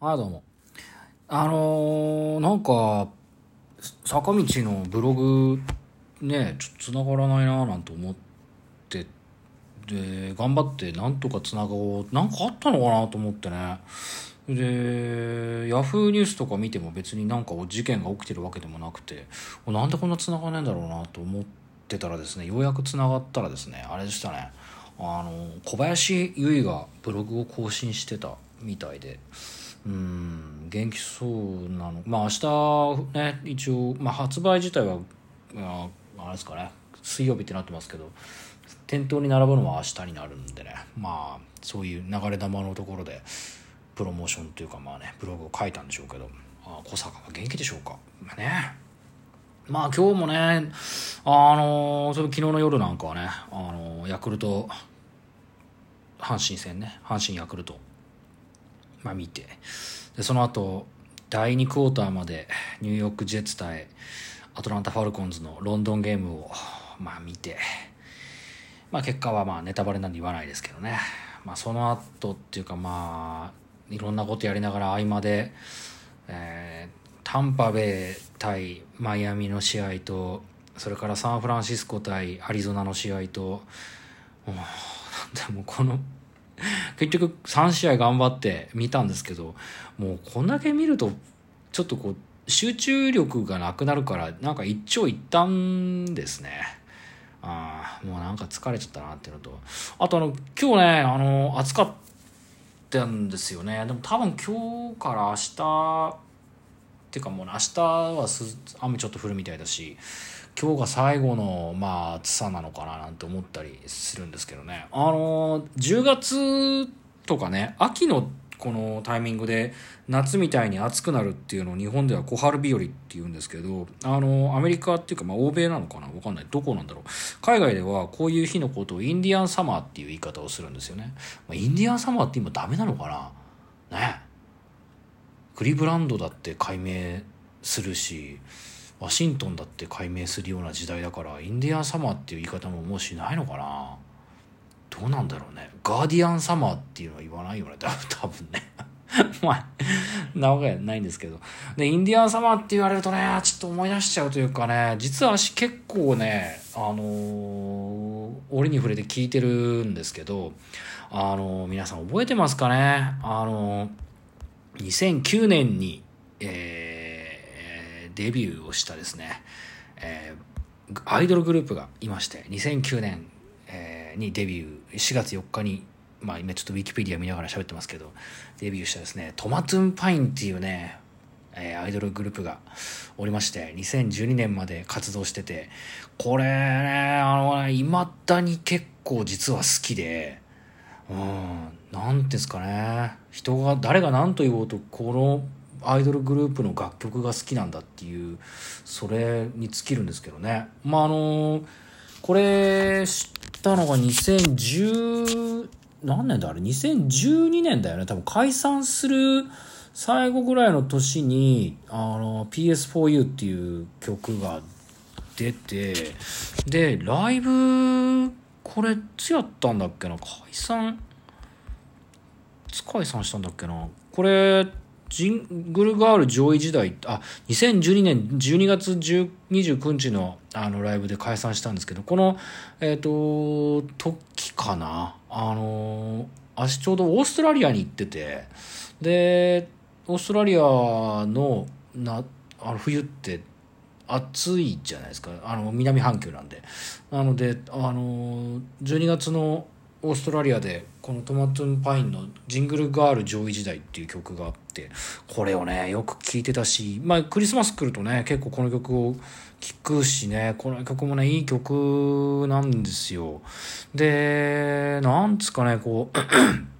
はい、どうも。あのー、なんか、坂道のブログ、ね、ちょっと繋がらないななんて思って、で、頑張ってなんとか繋がおう。なんかあったのかなと思ってね。で、ヤフーニュースとか見ても別になんか事件が起きてるわけでもなくて、なんでこんな繋がんないんだろうなと思ってたらですね、ようやく繋がったらですね、あれでしたね。あの、小林優衣がブログを更新してたみたいで、うん、元気そうなの。まあ明日ね、一応、まあ発売自体は、ああれですかね、水曜日ってなってますけど、店頭に並ぶのは明日になるんでね、まあそういう流れ玉のところで、プロモーションというかまあね、ブログを書いたんでしょうけど、あ小坂は元気でしょうか。まあね。まあ今日もね、あのそれ昨日の夜なんかはね、あのヤクルト、阪神戦ね、阪神ヤクルト、まあ見て、でその後、第2クォーターまでニューヨークジェッツ対アトランタ・ファルコンズのロンドンゲームを、まあ見て、まあ結果はまあネタバレなんで言わないですけどね。まあその後っていうかまあ、いろんなことやりながら合間で、えータンパベイ対マイアミの試合と、それからサンフランシスコ対アリゾナの試合と、もう、なんでもこの、結局3試合頑張って見たんですけど、もうこんだけ見ると、ちょっとこう、集中力がなくなるから、なんか一長一短ですね。ああ、もうなんか疲れちゃったなっていうのと。あとあの、今日ね、あの、暑かったんですよね。でも多分今日から明日、っていうかもう明日は雨ちょっと降るみたいだし、今日が最後の、まあ、暑さなのかななんて思ったりするんですけどね。あの、10月とかね、秋のこのタイミングで夏みたいに暑くなるっていうのを日本では小春日和って言うんですけど、あの、アメリカっていうか、まあ、欧米なのかな？わかんない。どこなんだろう。海外ではこういう日のことをインディアンサマーっていう言い方をするんですよね。まあ、インディアンサマーって今ダメなのかな？ね。クリブランドだって解明するし、ワシントンだって解明するような時代だから、インディアンサマーっていう言い方ももうしないのかな？どうなんだろうね。ガーディアンサマーっていうのは言わないよね。多分ね。まあ、なわけないんですけど。で、インディアンサマーって言われるとね、ちょっと思い出しちゃうというかね、実は私結構ね、あのー、折に触れて聞いてるんですけど、あのー、皆さん覚えてますかね？あのー、2009年に、えー、デビューをしたですね、えー、アイドルグループがいまして、2009年、えー、にデビュー、4月4日に、まあ今ちょっとウィキペディア見ながら喋ってますけど、デビューしたですね、トマトゥンパインっていうね、え、アイドルグループがおりまして、2012年まで活動してて、これね、あのね、未だに結構実は好きで、うん、なんていうんですかね、人が、誰が何と言おうと、このアイドルグループの楽曲が好きなんだっていう、それに尽きるんですけどね。まあ、あの、これ知ったのが2010、何年だあれ ?2012 年だよね。多分解散する最後ぐらいの年に、あの、PS4U っていう曲が出て、で、ライブ、これ、いつやったんだっけな？解散、いつ解散したんだっけな？これ、ジングルガール上位時代、あ、2012年12月29日のあのライブで解散したんですけど、この、えっ、ー、と、時かな？あの、私ちょうどオーストラリアに行ってて、で、オーストラリアのなあの冬って暑いじゃないですか。あの、南半球なんで。なので、あの、12月のオーストラリアでこのトマトンパインのジングルガール上位時代っていう曲があって、これをね、よく聴いてたし、まあクリスマス来るとね、結構この曲を聴くしね、この曲もね、いい曲なんですよ。で、なんつかね、こう、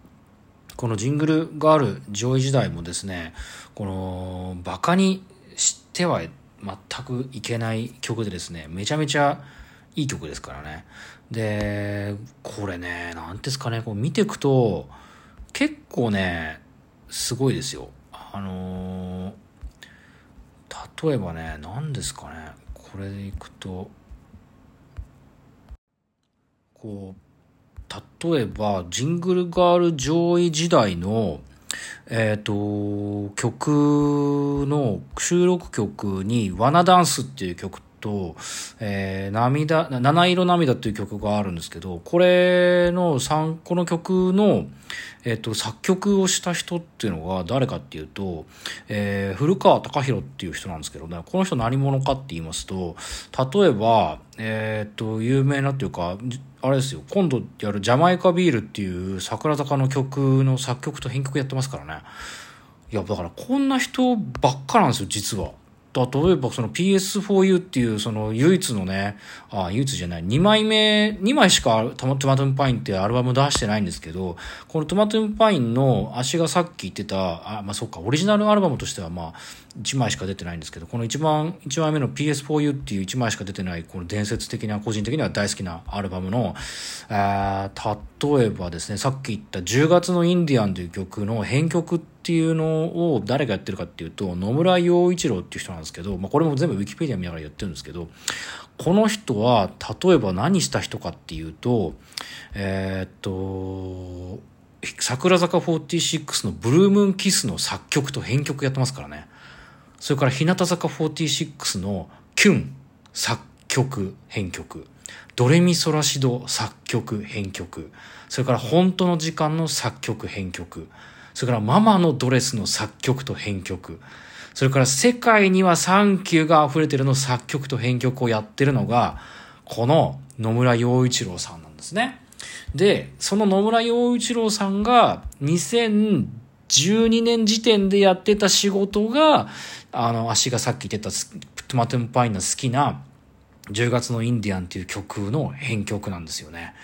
このジングルガール上位時代もですね、このバカにしては全くいけない曲でですね、めちゃめちゃいい曲ですからね。で、これね、なんですかね、こう見ていくと、結構ね、すごいですよ。あのー、例えばね、何ですかね、これでいくと、こう、例えば、ジングルガール上位時代の、えっ、と、曲の収録曲に、ワナダンスっていう曲と、えー、涙、七色涙っていう曲があるんですけど、これの3、この曲の、えっ、と、作曲をした人っていうのが誰かっていうと、えー、古川隆弘っていう人なんですけどね、この人何者かって言いますと、例えば、えっ、と、有名なっていうか、あれですよ、今度やるジャマイカビールっていう桜坂の曲の作曲と編曲やってますからね。いや、だからこんな人ばっかなんですよ、実は。例えばその PS4U っていうその唯一のね、あ、唯一じゃない、2枚目、2枚しかトマトゥンパインってアルバム出してないんですけど、このトマトゥンパインの足がさっき言ってた、あ、まあそっか、オリジナルアルバムとしてはまあ1枚しか出てないんですけど、この一番、1枚目の PS4U っていう1枚しか出てない、この伝説的な、個人的には大好きなアルバムの、えー、例えばですね、さっき言った10月のインディアンという曲の編曲っていうのを誰がやってるかっていうと野村陽一郎っていう人なんですですけど、まあ、これも全部ウィキペディア見ながらやってるんですけどこの人は例えば何した人かっていうとえー、っと桜坂46の「ブルームーンキス」の作曲と編曲やってますからね。それから日向坂46の「キュン」作曲編曲。ドレミソラシド作曲編曲。それから本当の時間の作曲編曲。それからママのドレスの作曲と編曲。それから世界にはサンキューが溢れてるの作曲と編曲をやってるのが、この野村洋一郎さんなんですね。で、その野村洋一郎さんが2012年時点でやってた仕事が、あの、足がさっき言ってたトマトンパインの好きな10月のインディアンっていう曲の編曲なんですよね。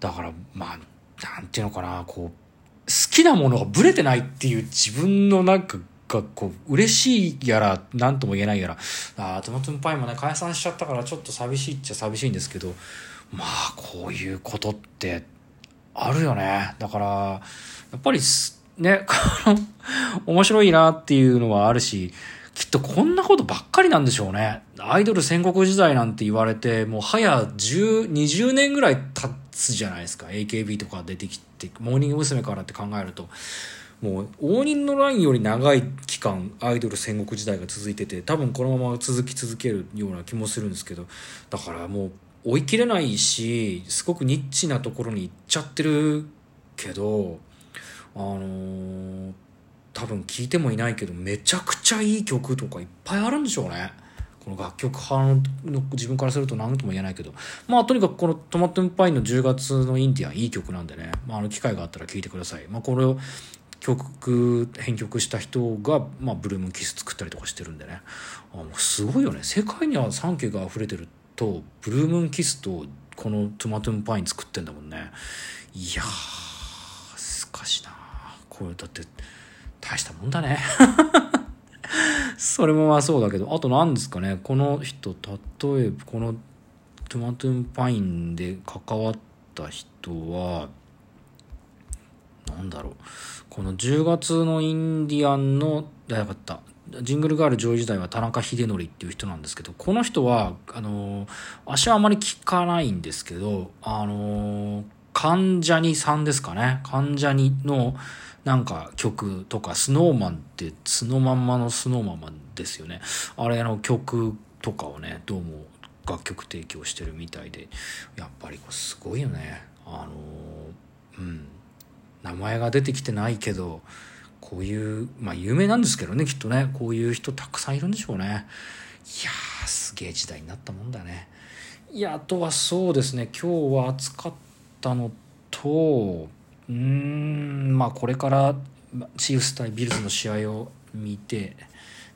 だから、まあ、なんていうのかな、こう、好きなものがブレてないっていう自分のなんかがこう嬉しいやら何とも言えないやらあトマトンパイもね解散しちゃったからちょっと寂しいっちゃ寂しいんですけどまあこういうことってあるよねだからやっぱりねこの 面白いなっていうのはあるしきっとこんなことばっかりなんでしょうね。アイドル戦国時代なんて言われて、もう早10、20年ぐらい経つじゃないですか。AKB とか出てきて、モーニング娘。からって考えると。もう、応仁のラインより長い期間、アイドル戦国時代が続いてて、多分このまま続き続けるような気もするんですけど、だからもう、追い切れないし、すごくニッチなところに行っちゃってるけど、あのー多分聴いてもいないけどめちゃくちゃいい曲とかいっぱいあるんでしょうね。この楽曲派の自分からすると何とも言えないけど。まあとにかくこの「トマトンパイン」の10月のインディアンいい曲なんでね、まあ、あの機会があったら聴いてください、まあ、これを曲編曲した人が、まあ、ブルームキス作ったりとかしてるんでね。あもうすごいよね。世界にはサンキューが溢れてるとブルームンキスとこのトゥマトゥンパイン作ってんだもんね。いやーすかしなこれだって大したもんだね。それもまあそうだけどあと何ですかね。この人例えばこのトゥマトゥンパインで関わった人は何だろうこの10月のインディアンの大かったジングルガール上位時代は田中秀則っていう人なんですけどこの人はあの足はあまり聞かないんですけどあの関ジャニさんですかね関ジャニのなんか曲とか、スノーマンってスノーマンマのスノーマンマンですよね。あれの曲とかをね、どうも楽曲提供してるみたいで、やっぱりすごいよね。あのうん。名前が出てきてないけど、こういう、まあ有名なんですけどね、きっとね、こういう人たくさんいるんでしょうね。いやー、すげえ時代になったもんだね。いや、あとはそうですね、今日は暑かったのと、うんまあこれからチーフス対ビルズの試合を見て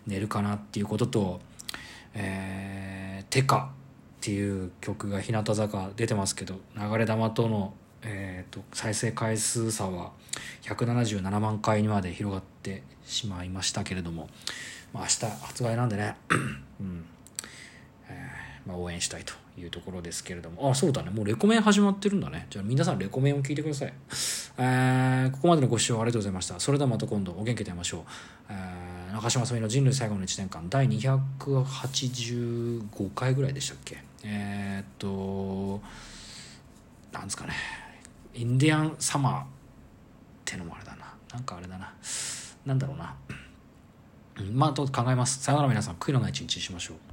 寝るかなっていうことと「えー、テカ」っていう曲が日向坂出てますけど流れ弾との、えーと、再生回数差は177万回にまで広がってしまいましたけれども、まあ、明日発売なんでね、うん。えーまあ、応援したいというところですけれども。あそうだね。もうレコメン始まってるんだね。じゃあ皆さんレコメンを聞いてください、えー、ここまでのご視聴ありがとうございました。それではまた今度お元気で会いましょう、えー、中島澄の人類最後の1年間第285回ぐらいでしたっけ？えー、っとなんですかね。インディアンサマーってのもあれだな。なんかあれだな。なんだろうな。まあと考えます。さよなら皆さん。悔いのない一日にしましょう。